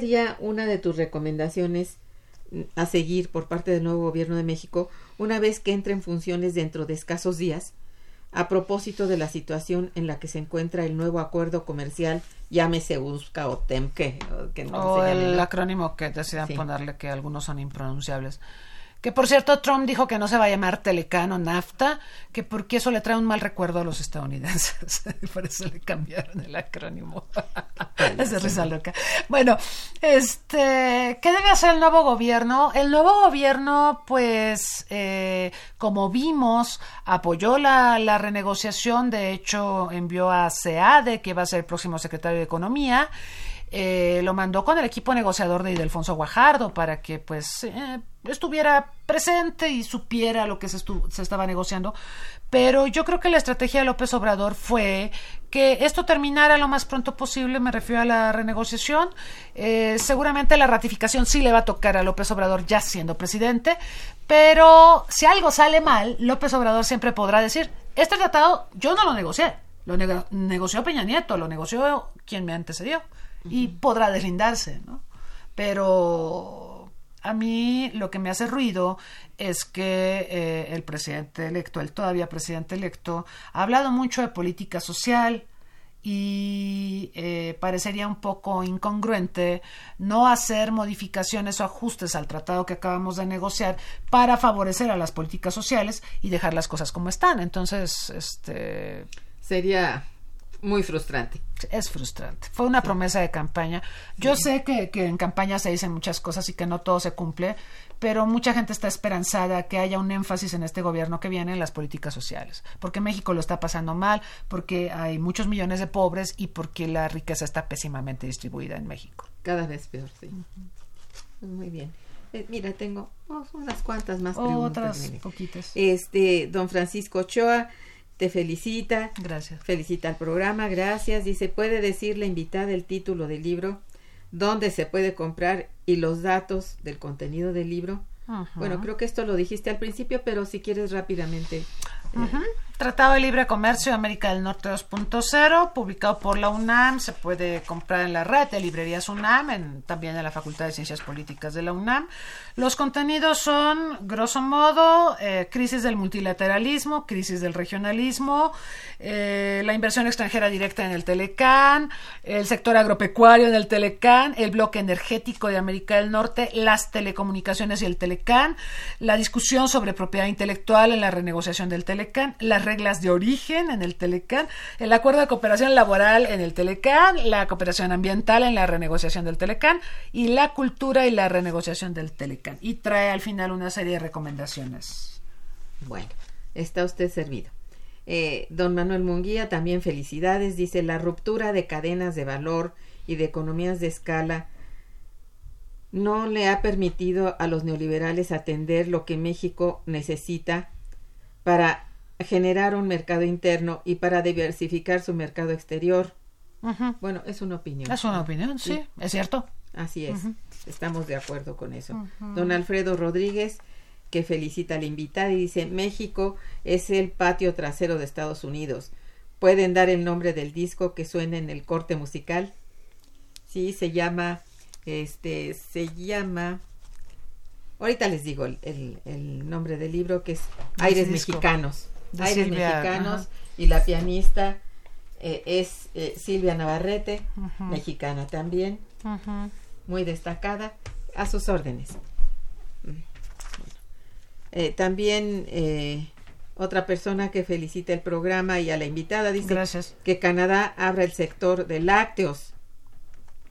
S1: Sería una de tus recomendaciones mm, a seguir por parte del nuevo gobierno de México una vez que entre en funciones dentro de escasos días? A propósito de la situación en la que se encuentra el nuevo acuerdo comercial, llámese USCA o TEM, que, no
S2: O
S1: se llame,
S2: el acrónimo que decidan
S1: Sí.
S2: ponerle que algunos son impronunciables. Que por cierto, Trump dijo que no se va a llamar Telecán o NAFTA, que porque eso le trae un mal recuerdo a los estadounidenses. por eso le cambiaron el acrónimo. es de risa loca. Bueno, este, ¿qué debe hacer el nuevo gobierno? El nuevo gobierno, pues, eh, como vimos, apoyó la, la renegociación, de hecho, envió a SEADE, que va a ser el próximo secretario de Economía, eh, lo mandó con el equipo negociador de Ildefonso Guajardo para que pues eh, estuviera presente y supiera lo que se, se estaba negociando. Pero yo creo que la estrategia de López Obrador fue que esto terminara lo más pronto posible, me refiero a la renegociación. Eh, seguramente la ratificación sí le va a tocar a López Obrador ya siendo presidente, pero si algo sale mal, López Obrador siempre podrá decir, este tratado yo no lo negocié, lo nego- negoció Peña Nieto, lo negoció quien me antecedió y podrá deslindarse, ¿no? Pero a mí lo que me hace ruido es que eh, el presidente electo, el todavía presidente electo, ha hablado mucho de política social y eh, parecería un poco incongruente no hacer modificaciones o ajustes al tratado que acabamos de negociar para favorecer a las políticas sociales y dejar las cosas como están. Entonces, este
S1: Sería muy frustrante.
S2: es frustrante. Fue una promesa de campaña. Yo sé que, que en campaña se dicen muchas cosas y que no todo se cumple, pero mucha gente está esperanzada que haya un énfasis en este gobierno que viene en las políticas sociales, porque México lo está pasando mal, porque hay muchos millones de pobres y porque la riqueza está pésimamente distribuida en México.
S1: Cada vez peor, sí. Muy bien. Eh, mira, tengo oh, unas cuantas más preguntas.
S2: Otras poquitas.
S1: Este, don Francisco Ochoa te felicita.
S2: Gracias.
S1: Felicita al programa, gracias. Dice, ¿puede decir la invitada el título del libro? ¿Dónde se puede comprar? Y los datos del contenido del libro.
S2: Ajá.
S1: Bueno, creo que esto lo dijiste al principio, pero si quieres rápidamente.
S2: Ujú. Tratado de Libre Comercio de América del Norte 2.0, publicado por la UNAM, se puede comprar en la red de librerías UNAM, también en la Facultad de Ciencias Políticas de la UNAM. Los contenidos son, grosso modo, eh, crisis del multilateralismo, crisis del regionalismo, eh, la inversión extranjera directa en el Telecán, el sector agropecuario en el Telecán, el bloque energético de América del Norte, las telecomunicaciones y el Telecán, la discusión sobre propiedad intelectual en la renegociación del Telecán, las reglas de origen en el Telecán, el acuerdo de cooperación laboral en el Telecán, la cooperación ambiental en la renegociación del Telecán y la cultura y la renegociación del Telecán. Y trae al final una serie de recomendaciones.
S1: Bueno, está usted servido. Eh, don Manuel Munguía, también felicidades. Dice, la ruptura de cadenas de valor y de economías de escala no le ha permitido a los neoliberales atender lo que México necesita para generar un mercado interno y para diversificar su mercado exterior. Bueno, es una opinión.
S2: Es una opinión, sí,
S1: Sí.
S2: es cierto.
S1: Así es, estamos de acuerdo con eso. Don Alfredo Rodríguez, que felicita al invitado y dice, México es el patio trasero de Estados Unidos. ¿Pueden dar el nombre del disco que suena en el corte musical? Sí, se llama, este, se llama, ahorita les digo el, el- el nombre del libro que es Aires
S2: disco.
S1: Mexicanos.
S2: De
S1: Aires
S2: Silvia,
S1: Mexicanos
S2: ajá.
S1: y la pianista eh, es eh, Silvia Navarrete, mexicana también, muy destacada, a sus órdenes. Eh, también otra persona que felicita el programa y a la invitada dice que Canadá abra el sector de lácteos.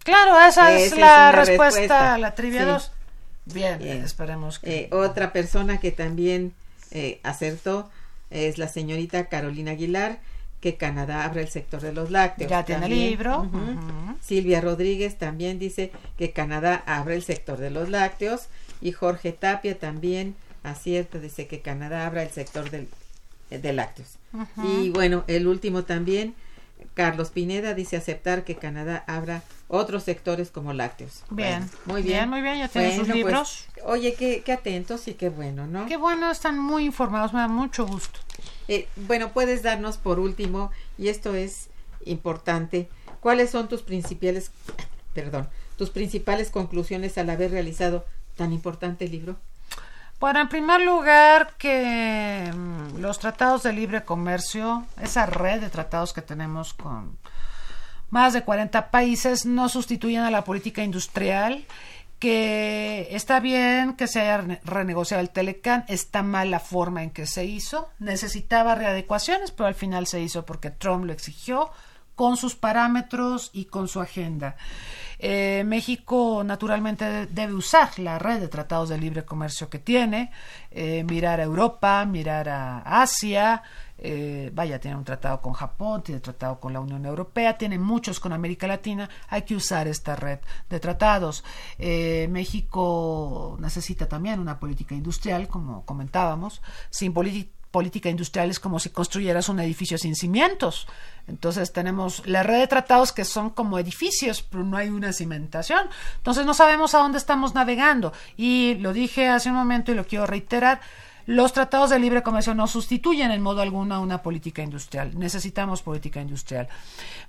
S2: Claro, esa, es, la respuesta, a la trivia 2. Bien, esperemos que...
S1: otra persona que también acertó es la señorita Carolina Aguilar, que Canadá abre el sector de los lácteos.
S2: Ya tiene el libro.
S1: Silvia Rodríguez también dice que Canadá abre el sector de los lácteos. Y Jorge Tapia también acierta, dice que Canadá abra el sector del, de lácteos. Y bueno, el último también, Carlos Pineda dice aceptar que Canadá abra otros sectores como lácteos.
S2: Bien, muy bien. Muy bien, ya tiene sus pues, libros.
S1: oye, qué, qué atentos y qué bueno, ¿no?
S2: Qué bueno, están muy informados, me da mucho gusto.
S1: Eh, bueno, puedes darnos por último, y esto es importante, ¿cuáles son tus principales, perdón, tus principales conclusiones al haber realizado tan importante libro?
S2: Bueno, en primer lugar, que mm, los tratados de libre comercio, esa red de tratados que tenemos con más de 40 países, no sustituyen a la política industrial que está bien que se haya renegociado el Telecan, está mal la forma en que se hizo, necesitaba readecuaciones, pero al final se hizo porque Trump lo exigió con sus parámetros y con su agenda. Eh, México naturalmente debe usar la red de tratados de libre comercio que tiene, eh, mirar a Europa, mirar a Asia, eh, vaya, tiene un tratado con Japón, tiene tratado con la Unión Europea, tiene muchos con América Latina, hay que usar esta red de tratados. Eh, México necesita también una política industrial, como comentábamos, sin política industrial es como si construyeras un edificio sin cimientos. Entonces tenemos la red de tratados que son como edificios, pero no hay una cimentación. Entonces no sabemos a dónde estamos navegando. Y lo dije hace un momento y lo quiero reiterar, los tratados de libre comercio no sustituyen en modo alguno una política industrial. Necesitamos política industrial.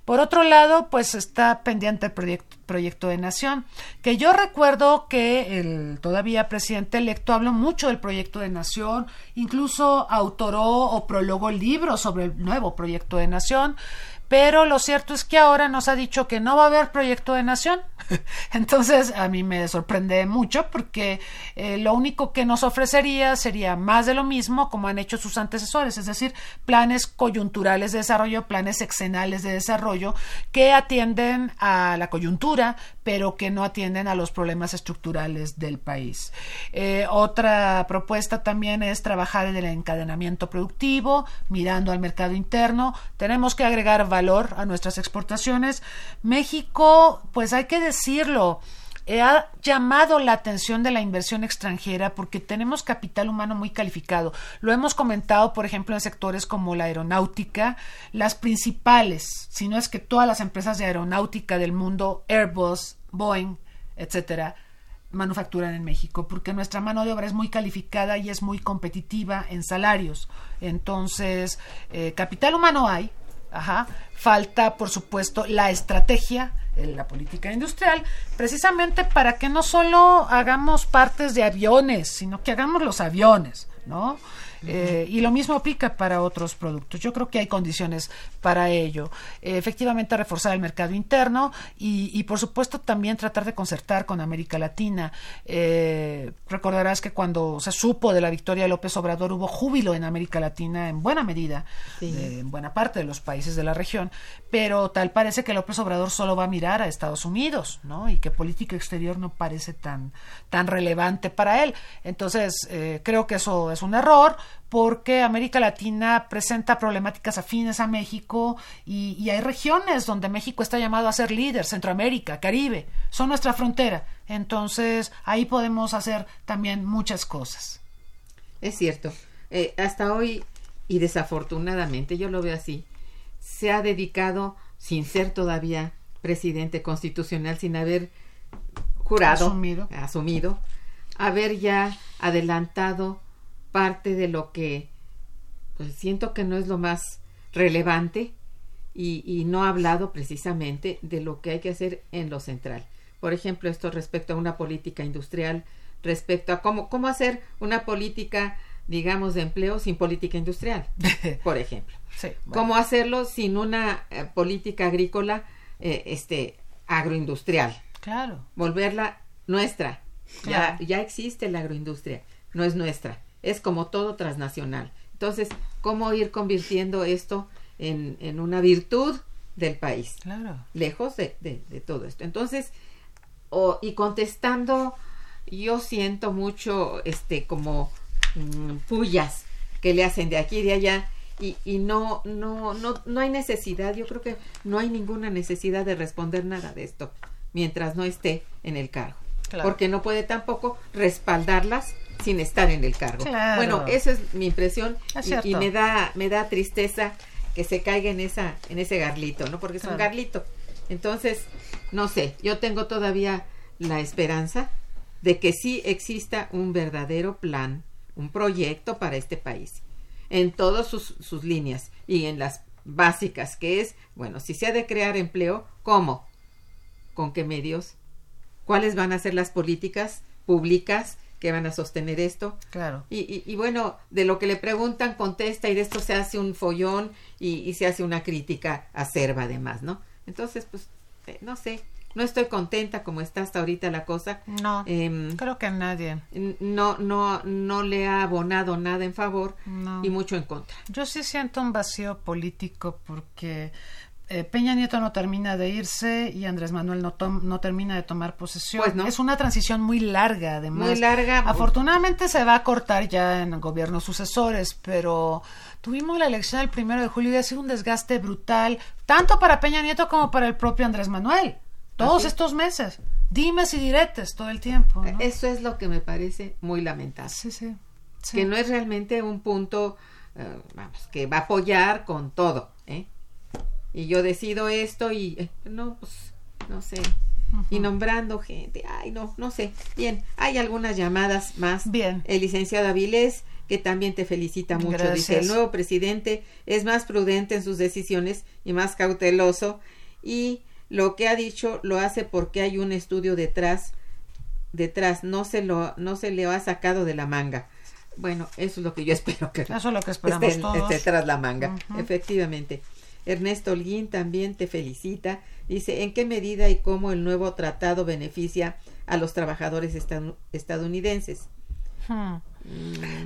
S2: Por otro lado, pues está pendiente el proyecto, proyecto de nación, que yo recuerdo que el todavía presidente electo habló mucho del proyecto de nación, incluso autoró o prologó libros sobre el nuevo proyecto de nación pero lo cierto es que ahora nos ha dicho que no va a haber proyecto de nación. Entonces a mí me sorprende mucho porque eh, lo único que nos ofrecería sería más de lo mismo como han hecho sus antecesores, es decir, planes coyunturales de desarrollo, planes sexenales de desarrollo que atienden a la coyuntura, pero que no atienden a los problemas estructurales del país. Eh, otra propuesta también es trabajar en el encadenamiento productivo, mirando al mercado interno. Tenemos que agregar valor a nuestras exportaciones. México, pues hay que decirlo, ha llamado la atención de la inversión extranjera porque tenemos capital humano muy calificado. Lo hemos comentado, por ejemplo, en sectores como la aeronáutica, las principales, si no es que todas las empresas de aeronáutica del mundo, Airbus, Boeing, etcétera, manufacturan en México, porque nuestra mano de obra es muy calificada y es muy competitiva en salarios. Entonces, eh, capital humano hay, Ajá. Falta, por supuesto, la estrategia, la política industrial, precisamente para que no solo hagamos partes de aviones, sino que hagamos los aviones, ¿no? Eh, y lo mismo aplica para otros productos. Yo creo que hay condiciones para ello. Eh, efectivamente, reforzar el mercado interno y, por supuesto, también tratar de concertar con América Latina. Eh, recordarás que cuando se supo de la victoria de López Obrador hubo júbilo en América Latina en buena medida, en buena parte de los países de la región, pero tal parece que López Obrador solo va a mirar a Estados Unidos, ¿no? Y que política exterior no parece tan, tan relevante para él. Entonces, creo que eso es un error porque América Latina presenta problemáticas afines a México y, hay regiones donde México está llamado a ser líder, Centroamérica, Caribe, son nuestra frontera. Entonces ahí podemos hacer también muchas cosas.
S1: Es cierto. Eh, hasta hoy, y desafortunadamente, yo lo veo así, se ha dedicado, sin ser todavía presidente constitucional, sin haber jurado,
S2: asumido,
S1: asumido haber ya adelantado parte de lo que pues siento que no es lo más relevante y, y, no ha hablado precisamente de lo que hay que hacer en lo central. Por ejemplo, esto respecto a una política industrial, respecto a cómo, cómo hacer una política digamos, de empleo sin política industrial, por ejemplo.
S2: Sí, bueno.
S1: ¿Cómo hacerlo sin una eh, política agrícola eh, este, agroindustrial?
S2: Claro.
S1: Volverla nuestra.
S2: Claro.
S1: Ya, ya existe la agroindustria, no es nuestra, es como todo transnacional. Entonces, ¿cómo ir convirtiendo esto en, en una virtud del país?
S2: Claro.
S1: lejos de, de- de todo esto. Entonces, o- y contestando, yo siento mucho, este, como mm, pullas que le hacen de aquí y de allá, y, y no, no, no, no hay necesidad, yo creo que no hay ninguna necesidad de responder nada de esto mientras no esté en el cargo.
S2: Claro.
S1: Porque no puede tampoco respaldarlas sin estar en el cargo.
S2: Claro.
S1: Bueno, esa es mi impresión
S2: Es
S1: y- me da me da tristeza que se caiga en esa en ese garlito, ¿no? Porque es un garlito. Entonces, no sé, yo tengo todavía la esperanza de que sí exista un verdadero plan, un proyecto para este país, en todas sus, sus líneas y en las básicas, que es, bueno, si se ha de crear empleo, ¿cómo? ¿Con qué medios? ¿Cuáles van a ser las políticas públicas que van a sostener esto?
S2: Claro.
S1: Y, y- y bueno, de lo que le preguntan, contesta y de esto se hace un follón y, y se hace una crítica acerba además, ¿no? Entonces, pues, eh, no sé, no estoy contenta como está hasta ahorita la cosa.
S2: No.
S1: Em,
S2: Creo que nadie.
S1: no, no, no le ha abonado nada en favor
S2: No.
S1: y mucho en contra.
S2: Yo sí siento un vacío político porque eh, Peña Nieto no termina de irse y Andrés Manuel no, tom- no termina de tomar posesión.
S1: Pues no.
S2: Es una transición muy larga, además.
S1: Muy larga.
S2: Afortunadamente se va a cortar ya en gobiernos sucesores, pero tuvimos la elección el primero de julio y ha sido un desgaste brutal, tanto para Peña Nieto como para el propio Andrés Manuel. Todos
S1: Así.
S2: estos meses. Dimes y diretes todo el tiempo. ¿no?
S1: Eso es lo que me parece muy lamentable.
S2: Sí, sí. sí.
S1: Que no es realmente un punto, eh, vamos, que va a apoyar con todo, ¿eh? Y yo decido esto y, eh, no, pues, no sé. Y nombrando gente, ay, no, no sé. Bien, hay algunas llamadas más.
S2: Bien.
S1: El licenciado Avilés, que también te felicita mucho, dice, el nuevo presidente es más prudente en sus decisiones y más cauteloso y lo que ha dicho lo hace porque hay un estudio detrás detrás no se lo no se le ha sacado de la manga bueno eso es lo que yo espero que
S2: Eso es lo que esperamos
S1: esté,
S2: todos.
S1: esté tras la manga efectivamente Ernesto Holguín también te felicita. Dice en qué medida y cómo el nuevo tratado beneficia a los trabajadores estadounidenses
S2: Hmm.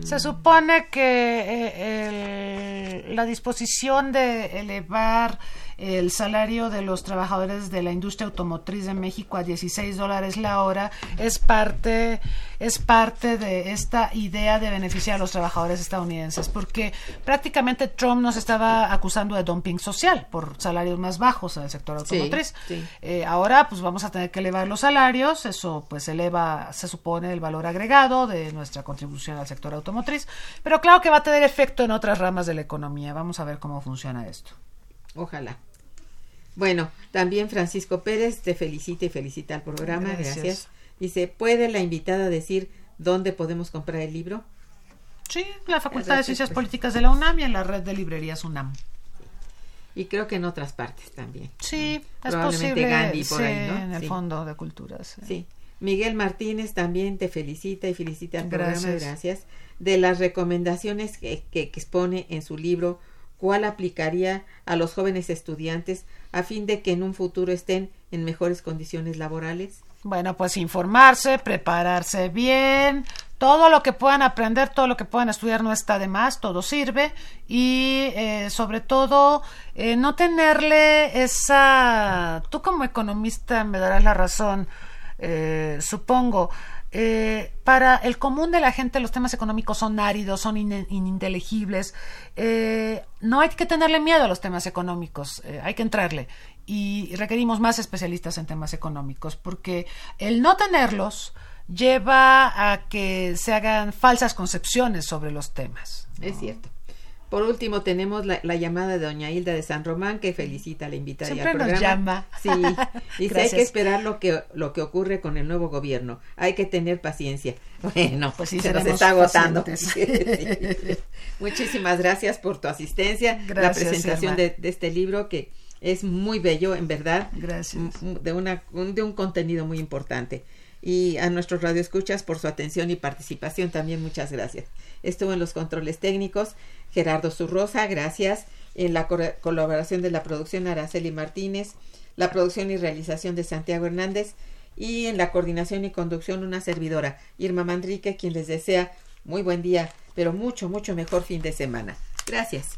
S2: Se supone que eh, el- la disposición de elevar el salario de los trabajadores de la industria automotriz de México a 16 dólares la hora es parte es parte de esta idea de beneficiar a los trabajadores estadounidenses porque prácticamente Trump nos estaba acusando de dumping social por salarios más bajos en el sector
S1: Sí,
S2: automotriz.
S1: sí.
S2: Eh, ahora pues vamos a tener que elevar los salarios, eso pues eleva, se supone, el valor agregado de nuestra contribución al sector automotriz, pero claro que va a tener efecto en otras ramas de la economía. Vamos a ver cómo funciona esto.
S1: Ojalá. Bueno, también Francisco Pérez te felicita y felicita al programa.
S2: Gracias.
S1: Gracias. Dice, ¿puede la invitada decir dónde podemos comprar el libro?
S2: Sí, la Facultad de Ciencias
S1: pues.
S2: Políticas de la UNAM y en la red de librerías UNAM.
S1: Y creo que en otras partes también.
S2: Sí, es
S1: Probablemente
S2: posible.
S1: Gandhi por
S2: sí,
S1: ahí, ¿no?
S2: en el
S1: Sí.
S2: Fondo de Cultura. sí.
S1: Sí. Miguel Martínez también te felicita y felicita al programa.
S2: Gracias.
S1: Gracias. De las recomendaciones que, que, que expone en su libro, ¿cuál aplicaría a los jóvenes estudiantes a fin de que en un futuro estén en mejores condiciones laborales?
S2: Bueno, pues informarse, prepararse bien, todo lo que puedan aprender, todo lo que puedan estudiar no está de más, todo sirve y eh, sobre todo eh, no tenerle esa... Tú como economista me darás la razón, eh, supongo. Eh, para el común de la gente los temas económicos son áridos, son in- ininteligibles. Eh, no hay que tenerle miedo a los temas económicos, eh, hay que entrarle. Y requerimos más especialistas en temas económicos, porque el no tenerlos lleva a que se hagan falsas concepciones sobre los temas.
S1: Es cierto. Por último, tenemos la, la llamada de doña Hilda de San Román, que felicita a la invitada y al
S2: Siempre nos
S1: programa.
S2: llama.
S1: Sí, dice, hay que esperar lo que, lo que ocurre con el nuevo gobierno. Hay que tener paciencia. Bueno,
S2: Pues sí,
S1: se nos está agotando. Sí. Muchísimas gracias por tu asistencia, la
S2: Gracias,
S1: presentación
S2: Irma.
S1: de, de este libro que es muy bello, en verdad.
S2: Gracias.
S1: De, una, un- de un contenido muy importante. Y a nuestros radioescuchas por su atención y participación. También muchas gracias. Estuvo en los controles técnicos Gerardo Zurrosa, gracias. En la colaboración de la producción Araceli Martínez, la producción y realización de Santiago Hernández y en la coordinación y conducción una servidora, Irma Manrique, quien les desea muy buen día, pero mucho, mucho mejor fin de semana. Gracias.